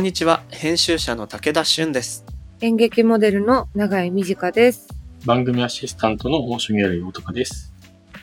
こんにちは、編集者の武田俊です。演劇モデルの永井美智香です。番組アシスタントのモーションギャラリー大高です。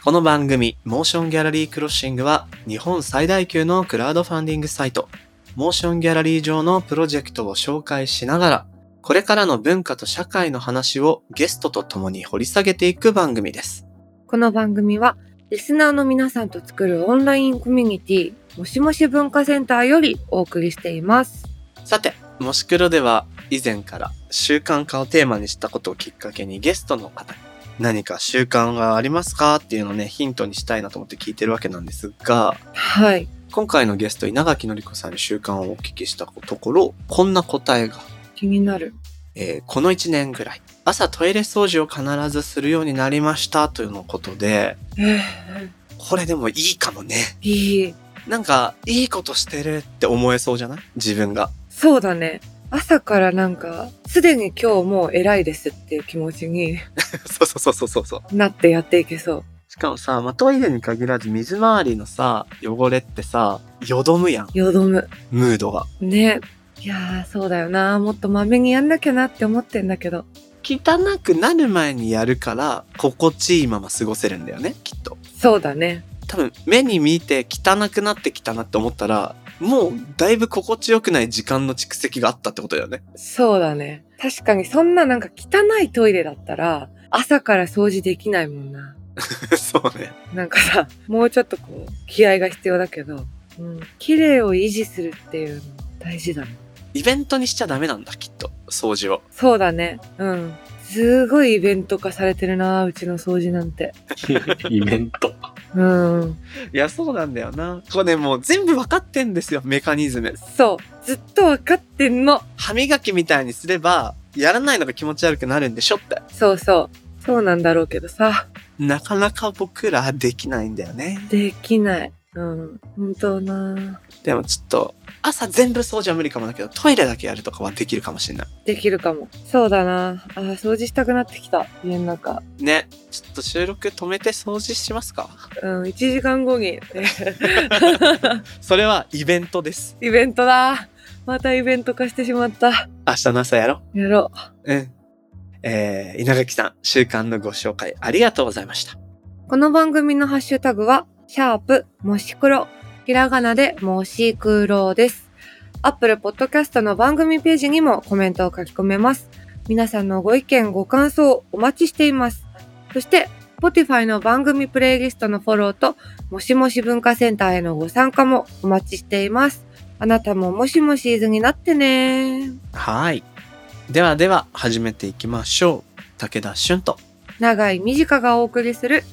この番組、モーションギャラリークロッシングは、日本最大級のクラウドファンディングサイト、モーションギャラリー上のプロジェクトを紹介しながら、これからの文化と社会の話をゲストと共に掘り下げていく番組です。この番組は、リスナーの皆さんと作るオンラインコミュニティ、もしもし文化センターよりお送りしています。さて、もし黒では以前から習慣化をテーマにしたことをきっかけにゲストの方に何か習慣がありますかっていうのをね、ヒントにしたいなと思って聞いてるわけなんですが、はい。今回のゲスト稲垣のり子さんに習慣をお聞きしたところ、こんな答えが、気になる。えーこの1年ぐらい、朝トイレ掃除を必ずするようになりましたというのことで、えこれでもいいかもね。ー、いい。なんか、いいことしてるって思えそうじゃない？自分が。そうだね。朝からなんか、すでに今日もう偉いですっていう気持ちに そうそうそうそうそう。なってやっていけそう。しかもさ、まあ、トイレに限らず水回りのさ、汚れってさ、よどむやん。よどむ。ムードが。ね。いやー、そうだよな。もっとまめにやんなきゃなって思ってんだけど。汚くなる前にやるから、心地いいまま過ごせるんだよね、きっと。そうだね。多分、目に見て汚くなってきたなって思ったら、もう、だいぶ心地よくない時間の蓄積があったってことだよね。そうだね。確かにそんななんか汚いトイレだったら、朝から掃除できないもんな。そうね。なんかさ、もうちょっとこう、気合が必要だけど、うん。綺麗を維持するっていうの大事だね。イベントにしちゃダメなんだ、きっと。掃除を。そうだね。うん。すごいイベント化されてるな、うちの掃除なんて。イベント。うん。いや、そうなんだよな。これね、もう全部分かってんですよ、メカニズム。そう。ずっとわかってんの。歯磨きみたいにすれば、やらないのが気持ち悪くなるんでしょって。そうそう。そうなんだろうけどさ、なかなか僕らできないんだよね。できない。うん。本当なでもちょっと、朝全部掃除は無理かもだけど、トイレだけやるとかはできるかもしれない。できるかも。そうだなあー掃除したくなってきた。家の中。ね。ちょっと収録止めて掃除しますか？うん、1時間後に。それはイベントです。イベントだ。またイベント化してしまった。明日の朝やろやろう。うん。えー、稲垣さん、習慣のご紹介ありがとうございました。う。この番組のハッシュタグは、シャープ、もし黒。ひらがなで、もし黒です。アップルポッドキャストの番組ページにもコメントを書き込めます。皆さんのご意見、ご感想お待ちしています。そして、Spotify の番組プレイリストのフォローと、もしもし文化センターへのご参加もお待ちしています。あなたももしもしーずになってねはい。ではでは、始めていきましょう。武田俊と。長い短がお送りする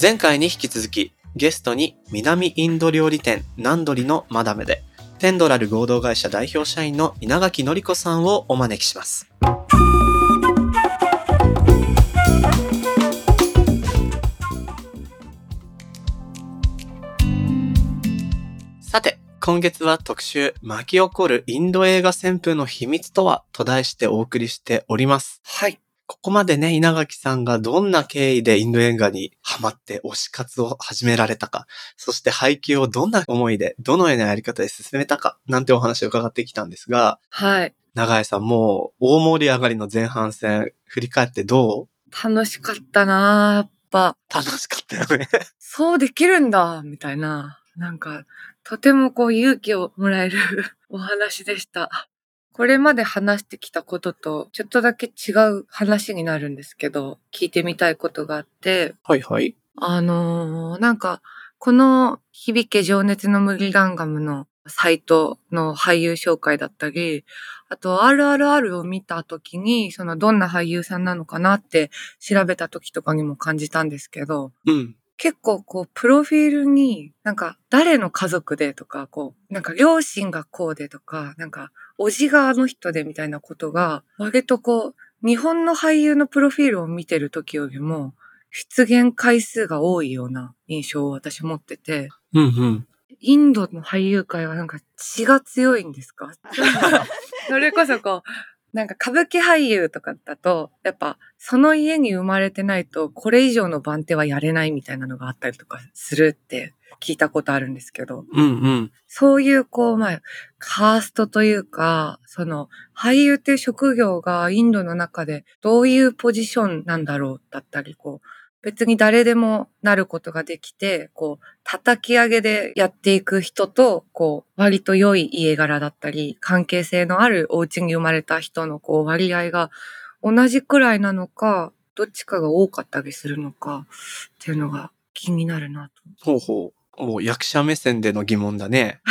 前回に引き続き、ゲストに南インド料理店ナンドリのマダムで、テンドラル合同会社代表社員の稲垣のり子さんをお招きします。さて、今月は特集、巻き起こるインド映画旋風の秘密とはと題してお送りしております。はい。ここまでね、稲垣さんがどんな経緯でインド映画にハマって推し活を始められたか、そして配給をどんな思いで、どのようなやり方で進めたか、なんてお話を伺ってきたんですが、はい。長井さんもう大盛り上がりの前半戦、振り返ってど楽しかったなーやっぱ。う楽しかったよね。そうできるんだみたいな。なんか、とてもこう勇気をもらえる お話でした。これまで話してきたことと、ちょっとだけ違う話になるんですけど、聞いてみたいことがあって、はいはい。あのーなんか、この響け情熱の麦ガンガムのサイトの俳優紹介だったり、あと RRR を見た時に、そのどんな俳優さんなのかなって調べた時とかにも感じたんですけど、うん。結構こう、プロフィールに、なんか、誰の家族でとか、こう、なんか、両親がこうでとか、なんか、おじがあの人でみたいなことが、割とこう、日本の俳優のプロフィールを見てる時よりも、出現回数が多いような印象を私持ってて、うんうん。インドの俳優界はなんか血が強いんですか？それこそこう、なんか歌舞伎俳優とかだと、やっぱその家に生まれてないとこれ以上の番手はやれないみたいなのがあったりとかするって聞いたことあるんですけど、うんうん。そういうこう、まあ、カーストというか、その俳優っていう職業がインドの中でどういうポジションなんだろうだったり、こう、別に誰でもなることができて、こう、叩き上げでやっていく人と、こう、割と良い家柄だったり、関係性のあるお家に生まれた人のこう、割合が同じくらいなのか、どっちかが多かったりするのか、っていうのが気になるなと。ほうほう。もう役者目線での疑問だね。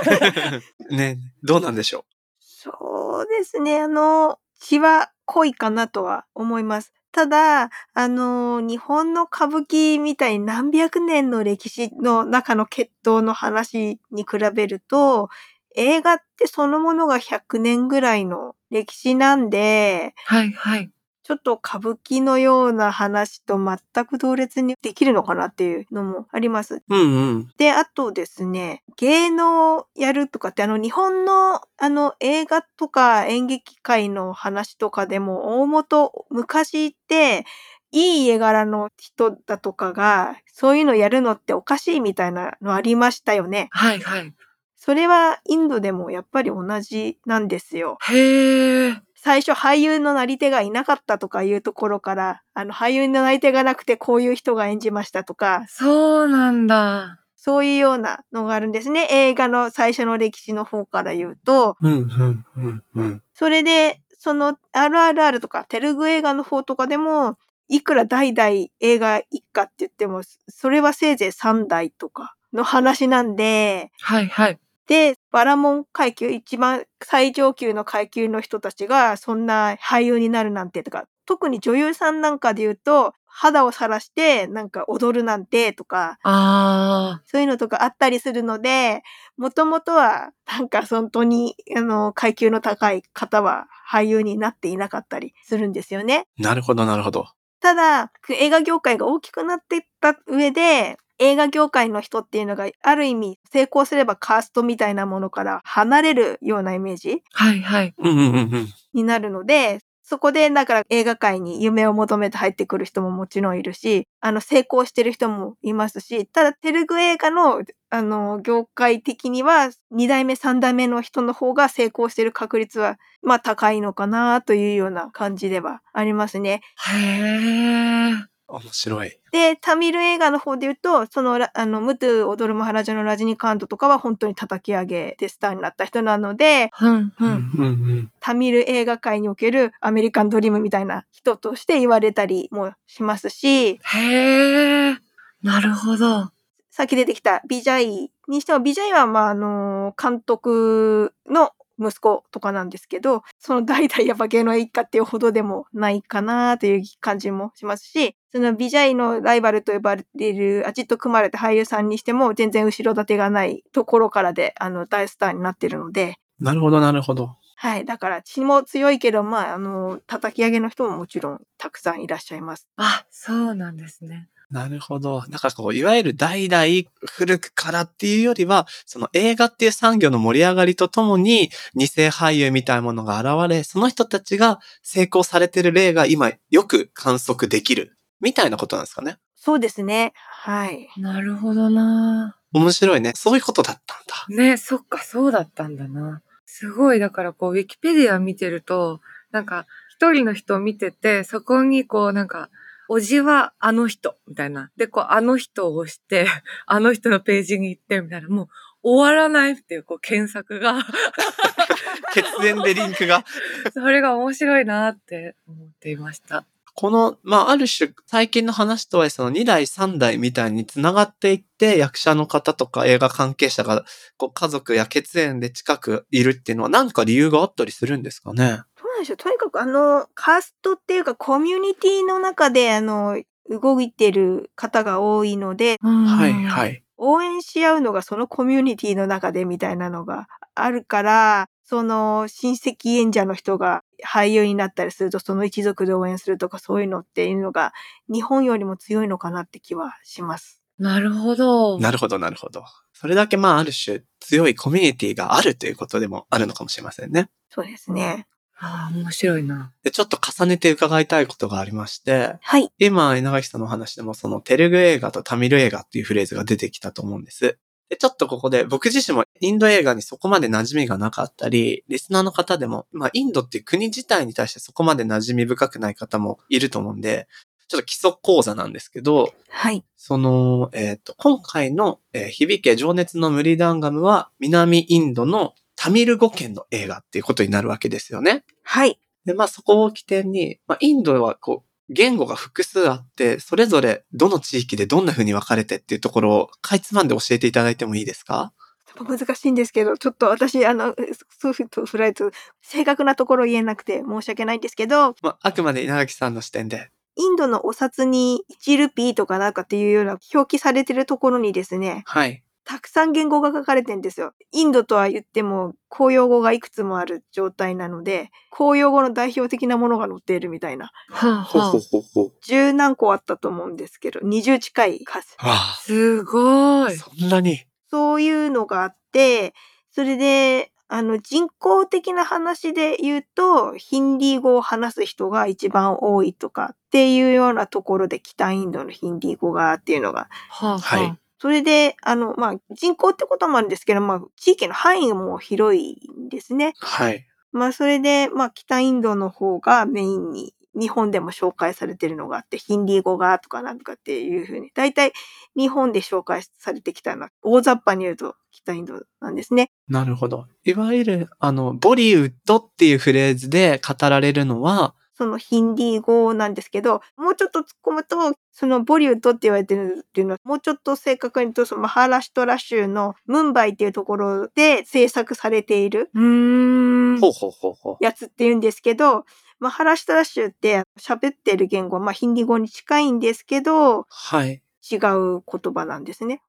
ね、どうなんでしょそうですね。あの、血は濃いかなとは思います。ただ、あの、日本の歌舞伎みたいに何百年の歴史の中の決闘の話に比べると、映画ってそのものが100年ぐらいの歴史なんで、はいはい。ちょっと歌舞伎のような話と全く同列にできるのかなっていうのもあります。う。うんうん。で、あとですね、芸能やるとかって、あの、日本の、あの、映画とか演劇界の話とかでも、大元、昔って、いい家柄の人だとかが、そういうのやるのっておかしいみたいなのありましたよね。はいはい。それはインドでもやっぱり同じなんですよ。へえ。最初俳優のなり手がいなかったとかいうところから、あの俳優のなり手がなくてこういう人が演じましたとか、そうなんだ。そういうようなのがあるんですね。映画の最初の歴史の方から言うと。うんうんうんうん。それで、その RRR とかテルグ映画の方とかでも、いくら代々映画一家って言っても、それはせいぜい3代とかの話なんで、はいはい。で、バラモン階級、一番最上級の階級の人たちがそんな俳優になるなんてとか、特に女優さんなんかで言うと、肌を晒してなんか踊るなんてとか、あそういうのとかあったりするので、もともとはなんか本当にあの階級の高い方は俳優になっていなかったりするんですよね。なるほどなるほど。ただ、映画業界が大きくなっていった上で、映画業界の人っていうのがある意味成功すればカーストみたいなものから離れるようなイメージあ。はいはい。うんうんうんうん。になるので、そこでだから映画界に夢を求めて入ってくる人ももちろんいるし、あの成功してる人もいますし、ただテルグ映画のあの業界的には2代目3代目の人の方が成功してる確率はまあ高いのかなというような感じではありますね。へえ。面白い。で、タミル映画の方で言うと、その、ラあの、ムトゥ・オドル・マハラジャのラジニカントとかは本当に叩き上げでスターになった人なので、うんう。うんんうんタミル映画界におけるアメリカンドリームみたいな人として言われたりもしますし、へえ。なるほど。さっき出てきたビジャイにしても、ビジャイは、まあ、あの、監督の息子とかなんですけど、その代々やっぱ芸能一家っていうほどでもないかなという感じもしますし、そのビジャイのライバルと呼ばれているアジット・クマルって俳優さんにしても全然後ろ盾がないところからで、あの、大スターになってるので、なるほどなるほど。はい。だから血も強いけど、まあ、あの、叩き上げの人ももちろんたくさんいらっしゃいます。あ、そうなんですね。なるほど。なんかこう、いわゆる代々古くからっていうよりは、その映画っていう産業の盛り上がりとともに、二世俳優みたいなものが現れ、その人たちが成功されてる例が今よく観測できる。みたいなことなんですかね。そうですね。はい。なるほどな。面白いね。そういうことだったんだ。ね、そっか、そうだったんだな。すごい、だからこう、ウィキペディア見てると、なんか、一人の人を見てて、そこにこう、なんか、おじはあの人、みたいな。で、こう、あの人を押して、あの人のページに行って、みたいな。もう、終わらないっていう、こう、検索が。血縁でリンクが。それが面白いなって思っていました。この、まあ、ある種、最近の話とは、その2代、3代みたいに繋がっていって、役者の方とか映画関係者が、こう、家族や血縁で近くいるっていうのは、何か理由があったりするんですかね？でしょう。とにかくあの、カーストっていうかコミュニティの中であの、動いてる方が多いので、はい、はいい。応援し合うのがそのコミュニティの中でみたいなのがあるから、その親戚演者の人が俳優になったりすると、その一族で応援するとかそういうのっていうのが日本よりも強いのかなって気はします。なるほど。なるほど、なるほど。それだけ、まあ、ある種、強いコミュニティがあるということでもあるのかもしれませんね。そうですね。ああ、面白いな。で、ちょっと重ねて伺いたいことがありまして、はい。今、稲垣さんのお話でもそのテルグ映画とタミル映画っていうフレーズが出てきたと思うんです。で、ちょっとここで僕自身もインド映画にそこまで馴染みがなかったり、リスナーの方でも、まあインドっていう国自体に対してそこまで馴染み深くない方もいると思うんで、ちょっと基礎講座なんですけど、はい。その、えっ、と、今回の、えー響け情熱のムリダンガムは南インドのタミル語圏の映画っていうことになるわけですよね。はい。で、まあそこを起点に、まあインドはこう、言語が複数あって、それぞれどの地域でどんな風に分かれてっていうところを、かいつまんで教えていただいてもいいですか？難しいんですけど、ちょっと私、あの、そういうとフライト、正確なところ言えなくて申し訳ないんですけど、まあ、あくまで稲垣さんの視点で。インドのお札に1ルピーとかなんかっていうような表記されてるところにですね、はい。たくさん言語が書かれてんですよ。インドとは言っても公用語がいくつもある状態なので、公用語の代表的なものが載っているみたいな。はあ、ほうはあ。ほうほうほう。十何個あったと思うんですけど、20近い数。すごい。そんなに？そういうのがあって、それで、あの、人工的な話で言うと、ヒンディー語を話す人が一番多いとかっていうようなところで北インドのヒンディー語がっていうのが。はあ、はいはそれで、あの、まあ、人口ってこともあるんですけど、まあ、地域の範囲も広いんですね。はい。まあ、それで、まあ、北インドの方がメインに、日本でも紹介されてるのがあって、ヒンディー語がとかなんとかっていうふうに、大体日本で紹介されてきたのは、大雑把に言うと北インドなんですね。なるほど。いわゆる、あの、ボリウッドっていうフレーズで語られるのは、そのヒンディー語なんですけど、もうちょっと突っ込むと、そのボリウッドって言われてるっていうのは、もうちょっと正確に言うと、そのマハラシュトラ州のムンバイっていうところで制作されているうーん。ほうほうほうほう。やつって言うんですけど、マハラシュトラ州って喋ってる言語は、まあヒンディー語に近いんですけど、はい。違う言葉なんですね。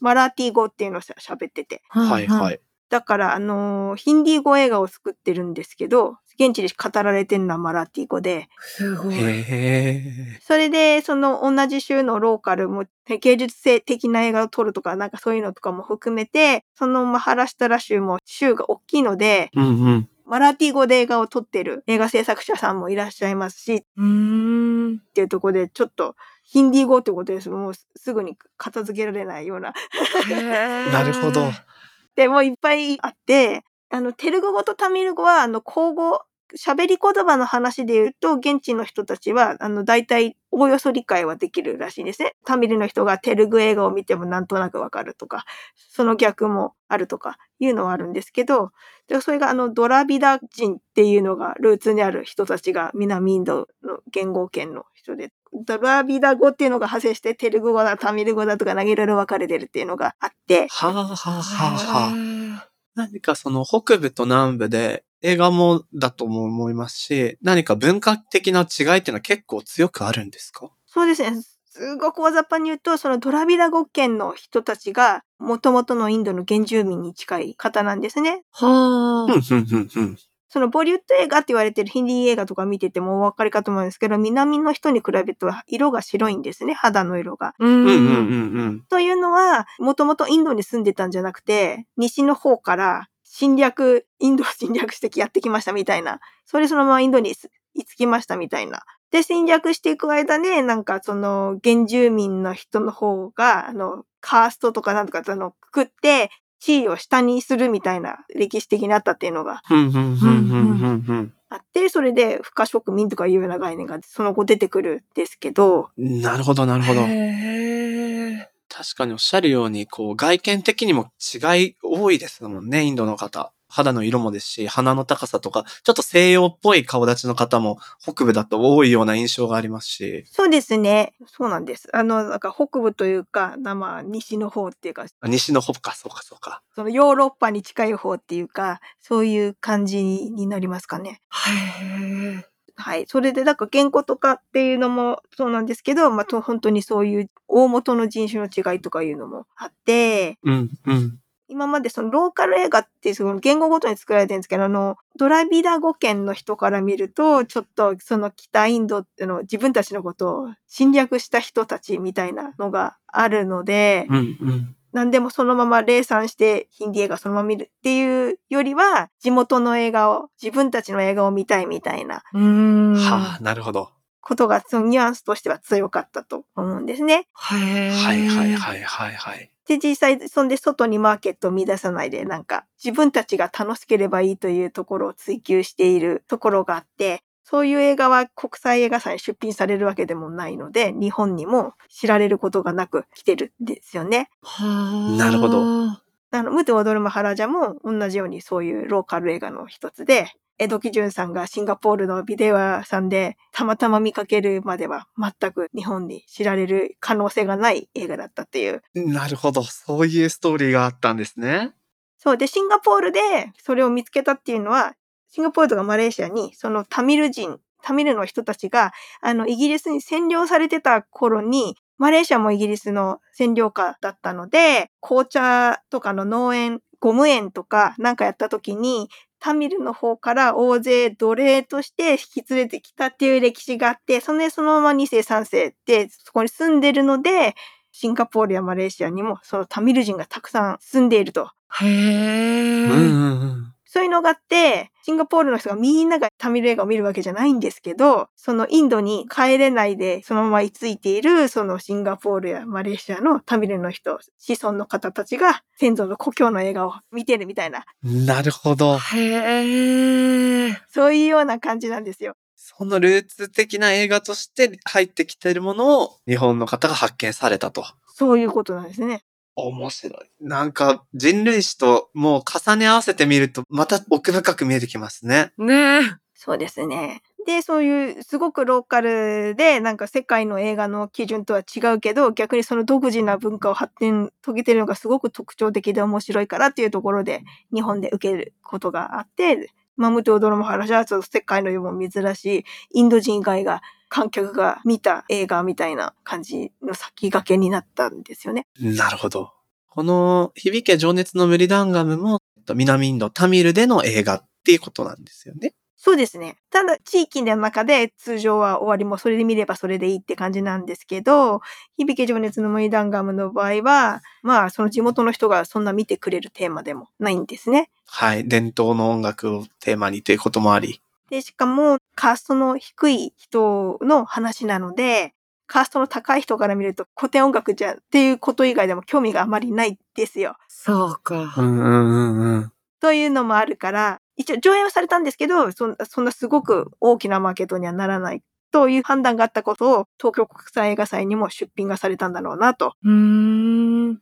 マラティ語っていうのをしゃ喋ってて。はいはい。だから、あのーヒンディー語映画を作ってるんですけど、現地で語られてるのはマラティ語で、すごい。へえ。それで、その同じ州のローカルも芸術性的な映画を撮るとか、なんかそういうのとかも含めて、そのマハラシュタラ州も州が大きいので、うんうん。マラティ語で映画を撮ってる映画制作者さんもいらっしゃいますし、っうーん。ていうところで、ちょっとヒンディー語ってことです。もうすぐに片付けられないような。なるほど。で、もいっぱいあって、あの、テルグ語とタミル語は、あの、口語、喋り言葉の話で言うと、現地の人たちは、あの、大体、おおよそ理解はできるらしいんですね。タミルの人がテルグ映画を見てもなんとなくわかるとか、その逆もあるとかいうのはあるんですけど、でそれがあの、ドラビダ人っていうのがルーツにある人たちが南インドの言語圏の人で、ドラビダ語っていうのが派生して、テルグ語だ、タミル語だとか、いろいろ分かれてるっていうのがあって、はあはあはあはあ。何かその北部と南部で映画もだとも思いますし、何か文化的な違いっていうのは結構強くあるんですか？そうですね。すごく大雑把に言うと、そのドラビダ語圏の人たちが、元々のインドの原住民に近い方なんですね。はうん、あ。うん、うん、うん。そのボリウッド映画って言われてるヒンディー映画とか見ててもお分かりかと思うんですけど、南の人に比べると色が白いんですね、肌の色が。ううん、うん、うん、ん。うん。というのは、もともとインドに住んでたんじゃなくて、西の方から侵略、インドを侵略してやってきましたみたいな。それそのままインドに居つきましたみたいな。で、侵略していく間で、なんかその原住民の人の方が、あの、カーストとかなんとかあの、くくって、地位を下にするみたいな歴史的にあったっていうのがうん、うん、うん、うん、うん。あって、それで不可植民とかいうような概念がその後出てくるんですけど、なるほど、なるほど。へー確かにおっしゃるように、こう、外見的にも違い多いですもんね、インドの方。肌の色もですし、鼻の高さとか、ちょっと西洋っぽい顔立ちの方も北部だと多いような印象がありますし、そうですね。そうなんです。あの、なんか北部というか、なまあ、西の方っていうか、あ西の方か、そうか、そうか。そのヨーロッパに近い方っていうか、そういう感じになりますかね。へーはい。それで、だから言語とかっていうのもそうなんですけど、まあ、と本当にそういう大元の人種の違いとかいうのもあって、うん、うん。今までそのローカル映画ってその言語ごとに作られてるんですけど、あの、ドラビダ語圏の人から見ると、ちょっとその北インドっていうのを自分たちのことを侵略した人たちみたいなのがあるので、うん、うん。何でもそのまま霊産してヒンディ映画そのまま見るっていうよりは、地元の映画を、自分たちの映画を見たいみたいなうーん。はあ、なるほど。ことが、そのニュアンスとしては強かったと思うんですね。はいはいはいはいはい。で、実際、そんで外にマーケットを見出さないで、なんか、自分たちが楽しければいいというところを追求しているところがあって、そういう映画は国際映画祭に出品されるわけでもないので、日本にも知られることがなく来てるんですよね。はあ。なるほどあの、ムテ踊るマハラジャも同じようにそういうローカル映画の一つで、江戸基準さんがシンガポールのビデオ屋さんでたまたま見かけるまでは全く日本に知られる可能性がない映画だったっていう。なるほど。そういうストーリーがあったんですね。そう。で、シンガポールでそれを見つけたっていうのは、シンガポールとかマレーシアにそのタミル人、タミルの人たちが、あの、イギリスに占領されてた頃に、マレーシアもイギリスの占領下だったので、紅茶とかの農園、ゴム園とかなんかやった時に、タミルの方から大勢奴隷として引き連れてきたっていう歴史があって、そのねそのまま2世3世ってそこに住んでるので、シンガポールやマレーシアにもそのタミル人がたくさん住んでいると。へえ。うんうんうん。そういうのがあって、シンガポールの人がみんながタミル映画を見るわけじゃないんですけど、そのインドに帰れないでそのまま居ついている、そのシンガポールやマレーシアのタミルの人、子孫の方たちが先祖の故郷の映画を見てるみたいな、なるほど。へえ。そういうような感じなんですよ。そのルーツ的な映画として入ってきているものを日本の方が発見されたと。そういうことなんですね。面白い。なんか人類史ともう重ね合わせてみるとまた奥深く見えてきますね。ねえ。そうですね。で、そういうすごくローカルで、なんか世界の映画の基準とは違うけど、逆にその独自な文化を発展遂げてるのがすごく特徴的で面白いからっていうところで、日本で受けることがあって、マムと踊るも話はちょっと世界の世も珍しい、インド人以外が観客が見た映画みたいな感じの先駆けになったんですよね。なるほど。この響け情熱のムリダンガムも南インドタミルでの映画っていうことなんですよね。そうですね。ただ、地域の中で通常は終わりもそれで見ればそれでいいって感じなんですけど、響け情熱のムイダンガムの場合は、まあ、その地元の人がそんな見てくれるテーマでもないんですね。はい。伝統の音楽をテーマにということもあり。で、しかも、カーストの低い人の話なので、カーストの高い人から見ると古典音楽じゃっていうこと以外でも興味があまりないですよ。そうか。うんうんうんうん。というのもあるから、一応上映はされたんですけど、そんなそんなすごく大きなマーケットにはならないという判断があったことを東京国際映画祭にも出品がされたんだろうなと。うーん。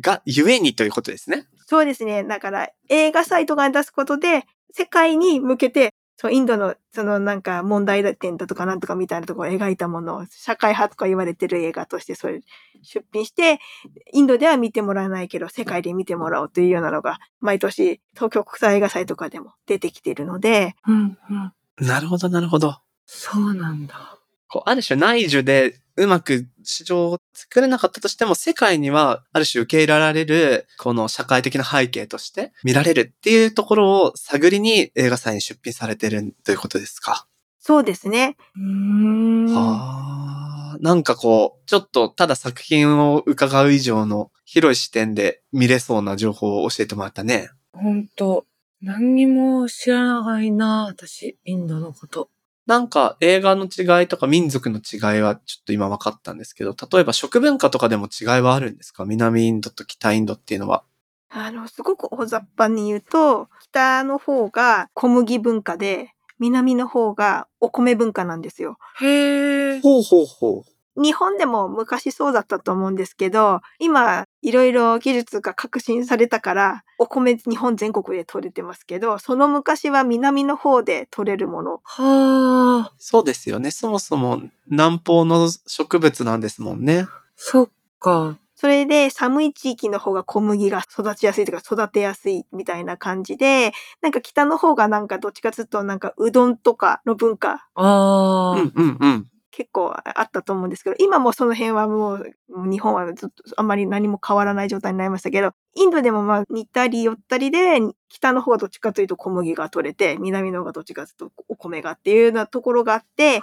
が、ゆえにということですね。そうですね。だから映画サイトが出すことで世界に向けてそう、インドの、そのなんか問題点だとかなんとかみたいなところを描いたものを、社会派とか言われてる映画としてそれ出品して、インドでは見てもらえないけど、世界で見てもらおうというようなのが、毎年東京国際映画祭とかでも出てきているので、うんうん。なるほど、なるほど。そうなんだ。こう、ある種内需でうまく市場を作れなかったとしても、世界にはある種受け入れられる、この社会的な背景として見られるっていうところを探りに映画祭に出品されてるということですか？そうですね。うーん。はあ。なんかこう、ちょっとただ作品を伺う以上の広い視点で見れそうな情報を教えてもらったね。ほんと。何にも知らないな、私、インドのこと。なんか映画の違いとか民族の違いはちょっと今分かったんですけど、例えば食文化とかでも違いはあるんですか？南インドと北インドっていうのは。あの、すごく大雑把に言うと、北の方が小麦文化で、南の方がお米文化なんですよ。へえ。ほうほうほう。日本でも昔そうだったと思うんですけど、今、いろいろ技術が革新されたから、お米日本全国で取れてますけど、その昔は南の方で取れるもの。はあ。そうですよね。そもそも南方の植物なんですもんね。そっか。それで寒い地域の方が小麦が育ちやすいとか育てやすいみたいな感じで、なんか北の方がなんかどっちかずっとなんかうどんとかの文化ああ。うんうんうん。結構あったと思うんですけど、今もその辺はもう日本はずっとあんまり何も変わらない状態になりましたけど、インドでもまあ似たり寄ったりで、北の方がどっちかというと小麦が取れて、南の方がどっちかというとお米がっていうようなところがあって。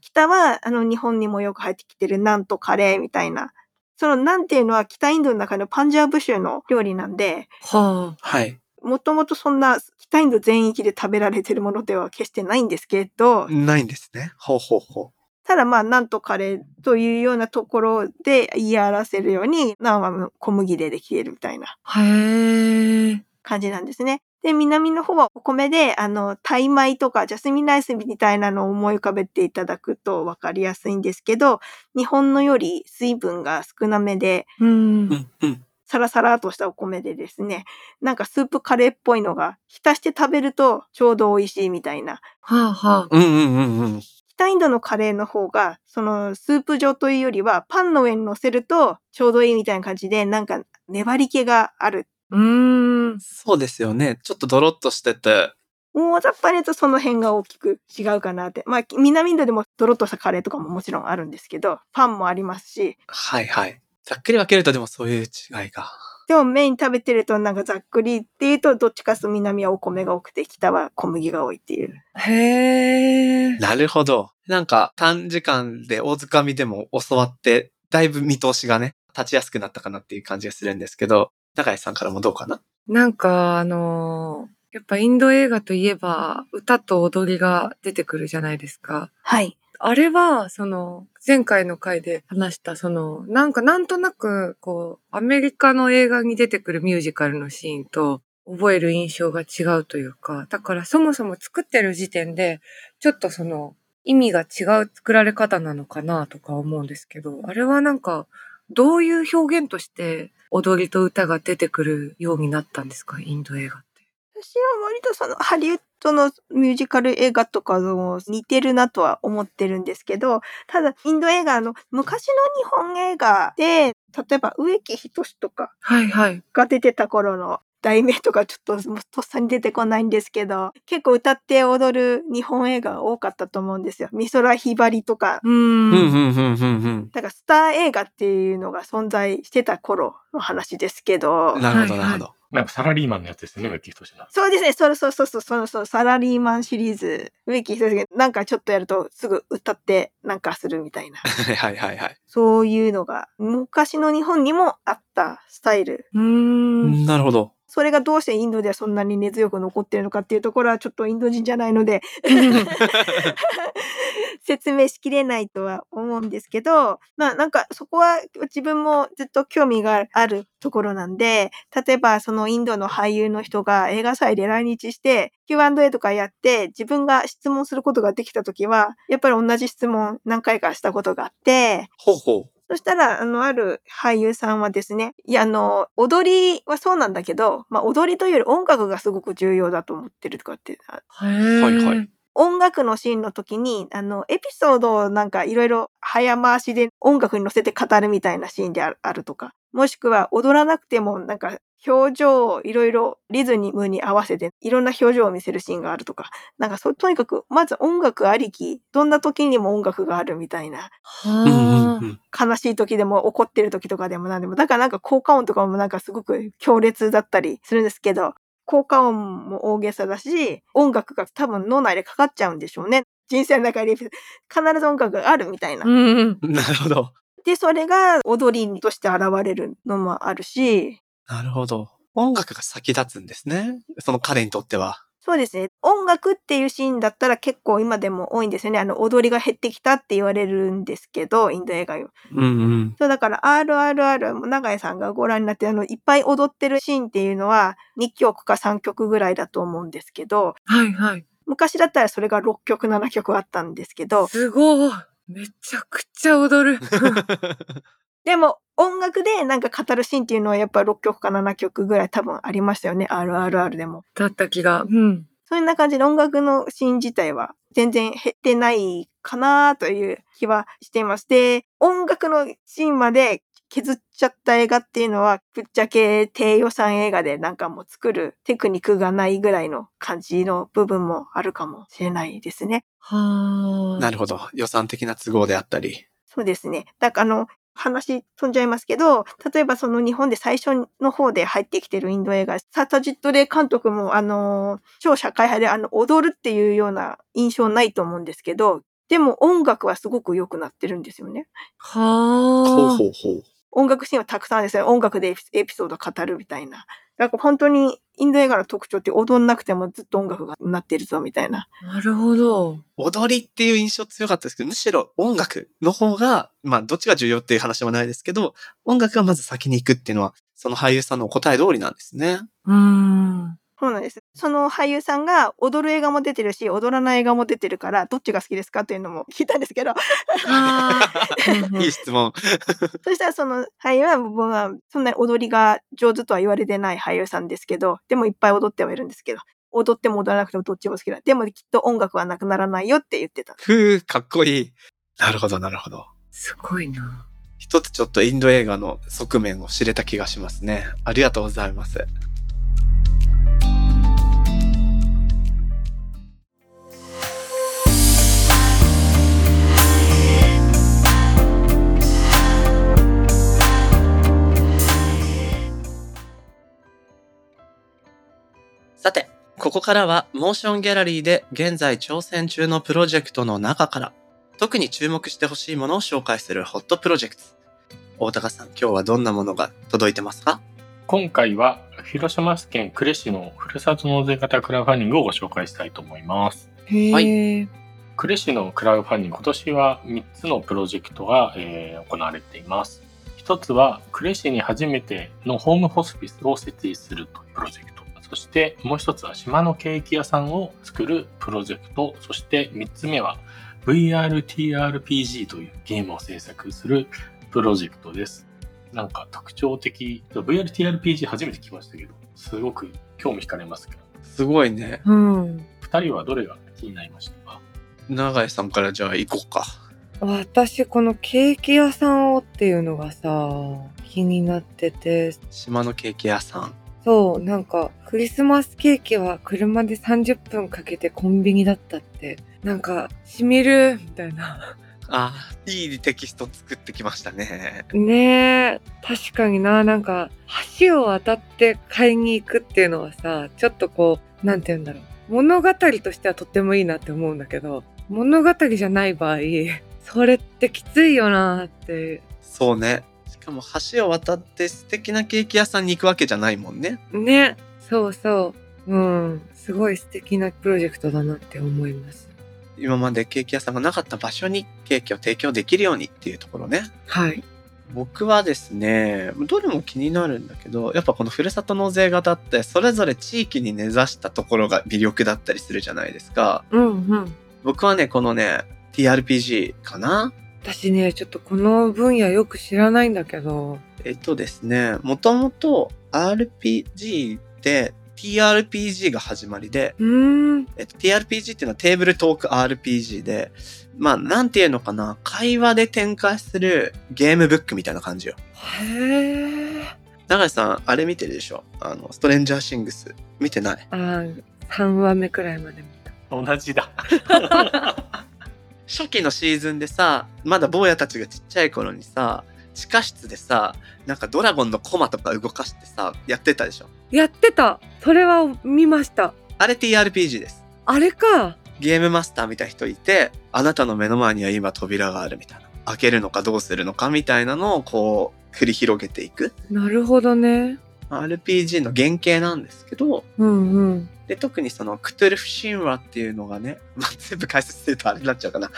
北はあの日本にもよく入ってきてるなんとカレーみたいなそのなんていうのは北インドの中のパンジャーブ州の料理なんで、ははい。もともとそんな北インド全域で食べられてるものでは決してないんですけど、ないんですね。ほうほうほただまあ、なんとカレーというようなところで言い表せるように、ナンは小麦でできているみたいなあ。へえ。感じなんですね。で、南の方はお米で、あの、タイ米とかジャスミンライスみたいなのを思い浮かべていただくと分かりやすいんですけど、日本のより水分が少なめで、うん。サラサラとしたお米でですね、なんかスープカレーっぽいのが、浸して食べるとちょうど美味しいみたいな。はあはあ。うんうんうんうん。北インドのカレーの方が、そのスープ状というよりは、パンの上に乗せるとちょうどいいみたいな感じで、なんか粘り気がある。うーん。そうですよね。ちょっとドロッとしてて。大雑把に言うとその辺が大きく違うかなって。まあ、南インドでもドロッとしたカレーとかももちろんあるんですけど、パンもありますし、はいはい。ざっくり分けるとでもそういう違いが。でもメイン食べてるとなんかざっくりっていうと、どっちかと南はお米が多くて、北は小麦が多いっていう。へえ。なるほど。なんか短時間で大掴みでも教わって、だいぶ見通しがね、立ちやすくなったかなっていう感じがするんですけど、高井さんからもどうかな？なんか、あのーやっぱインド映画といえば、歌と踊りが出てくるじゃないですか。はい。あれは、その、前回の回で話した、その、なんかなんとなく、こう、アメリカの映画に出てくるミュージカルのシーンと、覚える印象が違うというか、だからそもそも作ってる時点で、ちょっとその、意味が違う作られ方なのかなとか思うんですけど、あれはなんか、どういう表現として踊りと歌が出てくるようになったんですか、インド映画って。私は割とそのハリウッドのミュージカル映画とかも似てるなとは思ってるんですけど、ただインド映画の昔の日本映画で、例えば植木仁とかはいはい。が出てた頃の題名とかちょっともうとっさに出てこないんですけど、結構歌って踊る日本映画が多かったと思うんですよ。美空ひばりとか。うん、ん。うん、うん、うん、だからスター映画っていうのが存在してた頃の話ですけどうん。、なるほど、はいなるほど。なんかサラリーマンのやつですよね、植木仁の。そうですね。そうそうそうそう、そうそう、サラリーマンシリーズ。植木先生なんかちょっとやるとすぐ歌ってなんかするみたいな。はいはいはいはい。そういうのが昔の日本にもあったスタイル。うーん。なるほど。それがどうしてインドではそんなに根強く残ってるのかっていうところはちょっとインド人じゃないので 説明しきれないとは思うんですけど、まあなんかそこは自分もずっと興味があるところなんで、例えばそのインドの俳優の人が映画祭で来日して Q&A とかやって自分が質問することができたときは、やっぱり同じ質問何回かしたことがあって、ほうほそしたら、あの、ある俳優さんはですね、いや、あの、踊りはそうなんだけど、まあ、踊りというより音楽がすごく重要だと思ってるとかって、はいはい音楽のシーンの時に、あの、エピソードをなんかいろいろ早回しで音楽に乗せて語るみたいなシーンであるとか、もしくは踊らなくてもなんか表情をいろいろリズムに合わせていろんな表情を見せるシーンがあるとか、なんかそう、とにかくまず音楽ありき、どんな時にも音楽があるみたいな。悲しい時でも怒ってる時とかでも何でも。だからなんか効果音とかもなんかすごく強烈だったりするんですけど、効果音も大げさだし、音楽が多分脳内でかかっちゃうんでしょうね。人生の中で必ず音楽があるみたいな。うん。なるほど。で、それが踊りとして現れるのもあるし、なるほど。音楽が先立つんですね。その彼にとっては。そうですね。音楽っていうシーンだったら結構今でも多いんですよね。あの、踊りが減ってきたって言われるんですけど、インド映画よ。うんうん。そう、だから RRR も長井さんがご覧になって、あの、いっぱい踊ってるシーンっていうのは2曲か3曲ぐらいだと思うんですけど、はいはい。昔だったらそれが6曲、7曲あったんですけど、すごい。めちゃくちゃ踊る。でも音楽でなんか語るシーンっていうのはやっぱ6曲か7曲ぐらい多分ありましたよね。RRR でも。だった気が。うん。そんな感じで音楽のシーン自体は全然減ってないかなという気はしています。で、音楽のシーンまで削っちゃった映画っていうのは、ぶっちゃけ低予算映画でなんかもう作るテクニックがないぐらいの感じの部分もあるかもしれないですね。はあ。なるほど。予算的な都合であったり。そうですね。だからあの、話飛んじゃいますけど、例えばその日本で最初の方で入ってきてるインド映画、サタジットレイ監督もあの、超社会派であの、踊るっていうような印象ないと思うんですけど、でも音楽はすごく良くなってるんですよね。はあ。ほうほうほう。音楽シーンはたくさんあるんですよ。音楽でエピソードを語るみたいな。だから本当にインド映画の特徴って踊んなくてもずっと音楽がなってるぞみたいな。なるほど。踊りっていう印象強かったですけど、むしろ音楽の方が、まあ、どっちが重要っていう話はないですけど、音楽がまず先に行くっていうのは、その俳優さんのお答え通りなんですね。うーん。そうなんです。その俳優さんが踊る映画も出てるし、踊らない映画も出てるから、どっちが好きですかっていうのも 聞いたんですけど、いい質問。そしたらその俳優は、僕はそんなに踊りが上手とは言われてない俳優さんですけど、でもいっぱい踊ってはいるんですけど、踊っても踊らなくてもどっちも好きだ。でもきっと音楽はなくならないよって言ってた。ふう、かっこいい。なるほど、なるほど。すごいな。一つちょっとインド映画の側面を知れた気がしますね。ありがとうございます。ここからはモーションギャラリーで現在挑戦中のプロジェクトの中から特に注目してほしいものを紹介するホットプロジェクト。大高さん、今日はどんなものが届いてますか？今回は広島県呉市のふるさと納税型クラウドファンディングをご紹介したいと思います。へはえ。呉市のクラウドファンディング、今年は3つのプロジェクトが、えー行われています。一つは呉市に初めてのホームホスピスを設立するというプロジェクト。そしてもう一つは島のケーキ屋さんを作るプロジェクト。そして3つ目は VRTRPG というゲームを制作するプロジェクトです。なんか特徴的、VRTRPG 初めて聞きましたけど、すごく興味惹かれますけど、すごいね。うん。2人はどれが気になりましたか？永井さんからじゃあ行こうか。私、このケーキ屋さんをっていうのがさ、気になってて、島のケーキ屋さん。そう、なんか、クリスマスケーキは車で30分かけてコンビニだったって、なんか、しみるみたいな。あ、いいテキスト作ってきましたね。ねえ、確かにな、なんか、橋を渡って買いに行くっていうのはさ、ちょっとこう、なんて言うんだろう。物語としてはとってもいいなって思うんだけど、物語じゃない場合、それってきついよなって。そうね。しかも橋を渡って素敵なケーキ屋さんに行くわけじゃないもんね。ね、そうそう。うん、すごい素敵なプロジェクトだなって思います。今までケーキ屋さんがなかった場所にケーキを提供できるようにっていうところね。はい。僕はですね、どれも気になるんだけど、やっぱこのふるさと納税型ってそれぞれ地域に根ざしたところが魅力だったりするじゃないですか。うんうん。僕はね、このね、TRPG かな私ね、ちょっとこの分野よく知らないんだけど。えっとですね、もともと RPG で TRPG が始まりで。えっと、TRPG っていうのはテーブルトーク RPG で、まあ、なんていうのかな、会話で展開するゲームブックみたいな感じよ。へえ。永井さん、あれ見てるでしょ？あの、ストレンジャーシングス。見てない？あー3話目くらいまで見た。同じだ。初期のシーズンでさ、まだ坊やたちがちっちゃい頃にさ、地下室でさ、なんかドラゴンのコマとか動かしてさ、やってたでしょ？やってたそれは見ました。あれ TRPG です。あれか。ゲームマスターみたいな人いて、あなたの目の前には今扉があるみたいな。開けるのかどうするのかみたいなのをこう、繰り広げていく。なるほどね。RPG の原型なんですけど、うんうん。で、特にそのクトゥルフ神話っていうのがね、まあ、全部解説するとあれになっちゃうかな。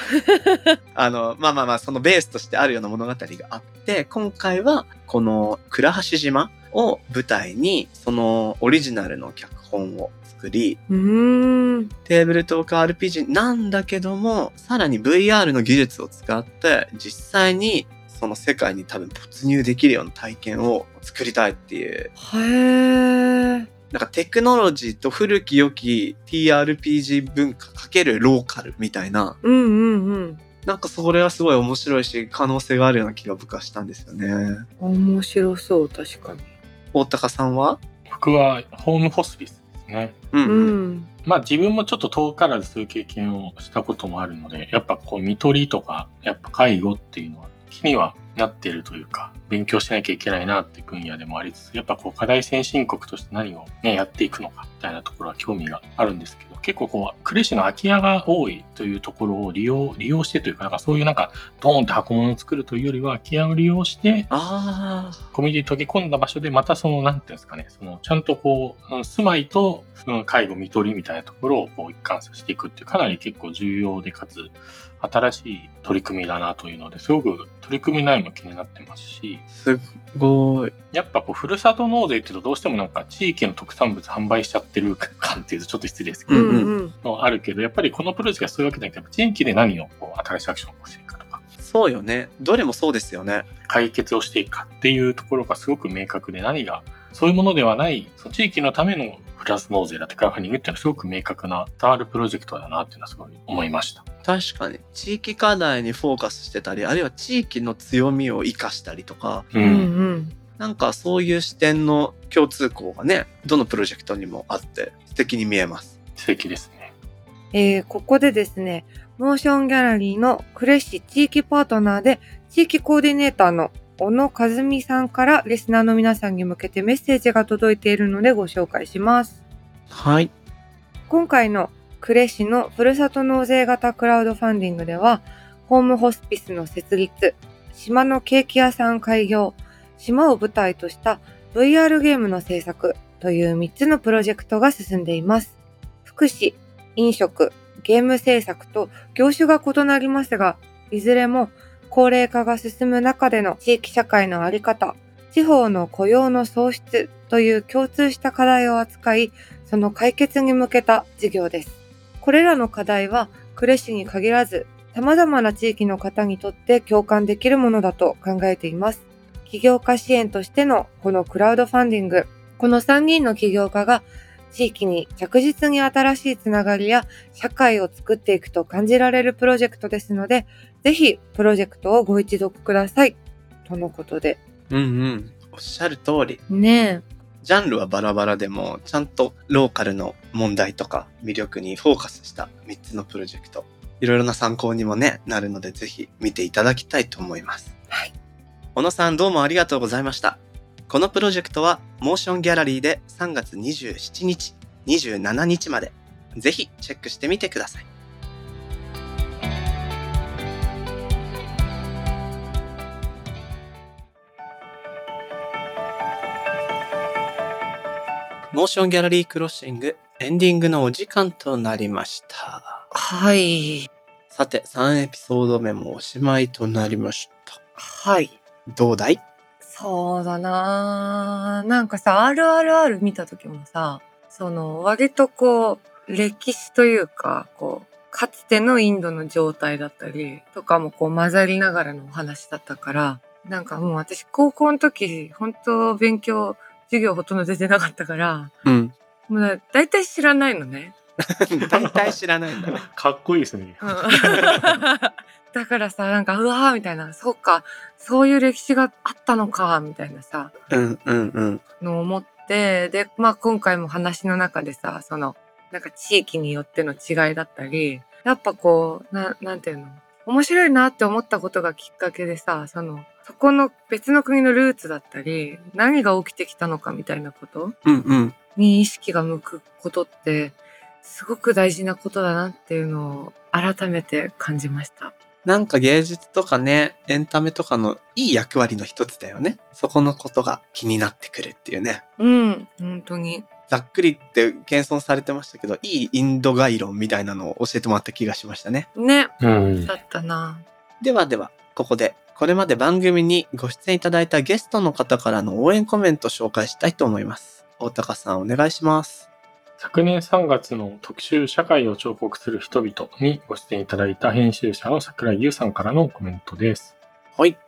あの、まあまあまあ、そのベースとしてあるような物語があって、今回はこの倉橋島を舞台に、そのオリジナルの脚本を作り、うーん。テーブルトーク RPG なんだけども、さらに VR の技術を使って、実際にその世界に多分没入できるような体験を作りたいっていう、へえ。なんかテクノロジーと古き良き TRPG 文化かけるローカルみたいな、うんうんうん。なんかそれはすごい面白いし、可能性があるような気が僕はしたんですよね。面白そう、確かに。大高さんは？僕はホームホスピスですね。うん、ううん。ん。まあ自分もちょっと遠からずそういう経験をしたこともあるので、やっぱこう見取りとか、やっぱ介護っていうのは気にはなっているというか、勉強しなきゃいけないなって分野でもありつつ、やっぱこう課題先進国として何をね、やっていくのかみたいなところは興味があるんですけど、結構こう、呉市の空き家が多いというところを利用、利用してというか、なんかそういうなんか、ドーンって箱物を作るというよりは、空き家を利用して、ああ。コミュニティに溶け込んだ場所で、またその、なんていうんですかね、その、ちゃんとこう、うん住まいと、うん介護、見取りみたいなところをこう一貫させていくっていう、かなり結構重要で、かつ、新しい取り組みだなというので、すごく取り組み内容も気になってますし、すごい。やっぱこう、ふるさと納税っていうとどうしてもなんか地域の特産物販売しちゃってる感っていうとちょっと失礼ですけど、うんうんうんのあるけど、やっぱりこのプロジェクトはそういうわけじゃなくて、地域で何をこう新しいアクションを起こしていくかとか、そうよね。どれもそうですよね。解決をしていくかっていうところがすごく明確で、何が、そういうものではない、その地域のためのプラス納税だってクラファンディングっていうのはすごく明確な伝わるプロジェクトだなっていうのはすごい思いました。確かに。地域課題にフォーカスしてたり、あるいは地域の強みを生かしたりとか、うん。うんんなんかそういう視点の共通項がね、どのプロジェクトにもあって素敵に見えます。素敵ですね。えーここでですね、モーションギャラリーの呉市地域パートナーで地域コーディネーターの小野和美さんからリスナーの皆さんに向けてメッセージが届いているのでご紹介します。はい。今回の呉市のふるさと納税型クラウドファンディングでは、ホームホスピスの設立、島のケーキ屋さん開業、島を舞台とした VR ゲームの制作という3つのプロジェクトが進んでいます。福祉、飲食、ゲーム制作と業種が異なりますが、いずれも高齢化が進む中での地域社会のあり方、地方の雇用の創出という共通した課題を扱い、その解決に向けた事業です。これらの課題は、呉市に限らず、様々な地域の方にとって共感できるものだと考えています。起業家支援としてのこのクラウドファンディング、この3人の起業家が地域に着実に新しいつながりや社会を作っていくと感じられるプロジェクトですので、ぜひプロジェクトをご一読ください。とのことで。うんうん。おっしゃる通り。ねジャンルはバラバラでも、ちゃんとローカルの問題とか魅力にフォーカスした3つのプロジェクト。いろいろな参考にもね、なるので、ぜひ見ていただきたいと思います。はい。小野さんどうもありがとうございました。このプロジェクトは、モーションギャラリーで3月27日、27日まで、ぜひチェックしてみてください。モーションギャラリークロッシングエンディングのお時間となりました。はい。さて、3エピソード目もおしまいとなりました。はい。どうだい？そうだなぁなんかさ、RRR 見た時もさ、その、割とこう、歴史というか、こう、かつてのインドの状態だったり、とかもこう混ざりながらのお話だったから、なんかもう私高校の時、本当勉強、授業ほとんど出てなかったから、うん。もうだいたい知らないのね。大体知らないんだね。かっこいいですね。うん だからさ、なんか、うわーみたいな、そうか、そういう歴史があったのか、みたいなさ、うんうんうん。のを思って、で、まあ今回も話の中でさ、その、なんか地域によっての違いだったり、やっぱこう、ななんていうの面白いなって思ったことがきっかけでさ、その、そこの別の国のルーツだったり、何が起きてきたのかみたいなこと。に意識が向くことって、すごく大事なことだなっていうのを改めて感じました。なんか芸術とかね、エンタメとかのいい役割の一つだよね。そこのことが気になってくるっていうね。うん、本当に。ざっくりって謙遜されてましたけど、いいインド概論みたいなのを教えてもらった気がしましたね。ね、うんだ。ったな。ではでは、ここで、これまで番組にご出演いただいたゲストの方からの応援コメントを紹介したいと思います。大高さんお願いします。昨年3月の特集社会を彫刻する人々にご出演いただいた編集者の桜井優さんからのコメントです。はい。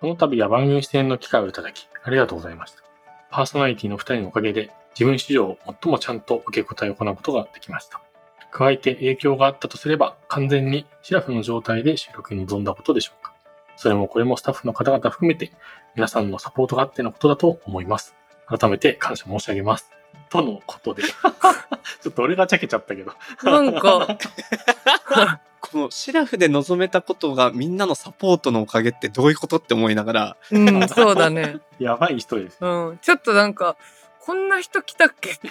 この度は番組出演の機会をいただき、ありがとうございました。パーソナリティの2人のおかげで、自分史上最もちゃんと受け答えを行うことができました。加えて影響があったとすれば、完全にシラフの状態で収録に臨んだことでしょうか。それもこれもスタッフの方々含めて、皆さんのサポートがあってのことだと思います。改めて感謝申し上げます。とのことで。ちょっと俺がちゃけちゃったけど。なんか、このシラフで望めたことがみんなのサポートのおかげってどういうことって思いながら、うん、そうだね。やばい人です。うん。ちょっとなんか、こんな人来たっけ？だ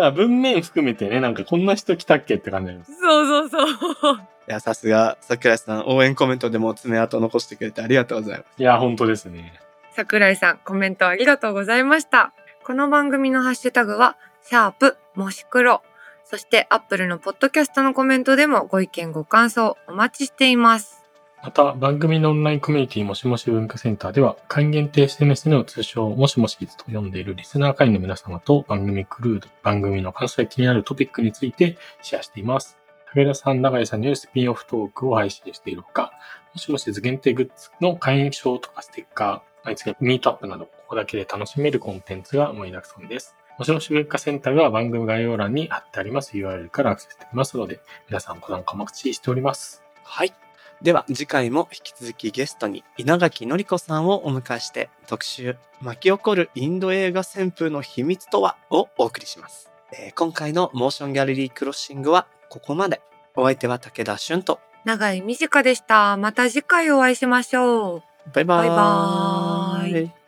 から文面含めてね、なんかこんな人来たっけって感じです。そうそうそう。いや、さすが桜井さん、応援コメントでも爪痕残してくれてありがとうございます。いや、本当ですね。桜井さん、コメントありがとうございました。この番組のハッシュタグは、シャープ、もし黒。そして、アップルのポッドキャストのコメントでもご意見ご感想お待ちしています。また、番組のオンラインコミュニティもしもし文化センターでは、会員限定 SNS の通称もしもしと呼んでいるリスナー会員の皆様と番組クルード、番組の関西気になるトピックについてシェアしています。武田さん、永井さんによるスピンオフトークを配信しているほか、もしもし図限定グッズの会員証とかステッカーー、毎月ミートアップなど、ここだけで楽しめるコンテンツが盛りだくさんです。もしもし文化センターは番組概要欄に貼ってあります URL からアクセスできますので、皆さんご参加お待ちしております。はい。では次回も引き続きゲストに稲垣のり子さんをお迎えして特集巻き起こるインド映画旋風の秘密とはをお送りします、えー今回のモーションギャラリークロッシングはここまで。お相手は武田俊と長井美智香でした。また次回お会いしましょう。バイバーイ。バイバーイ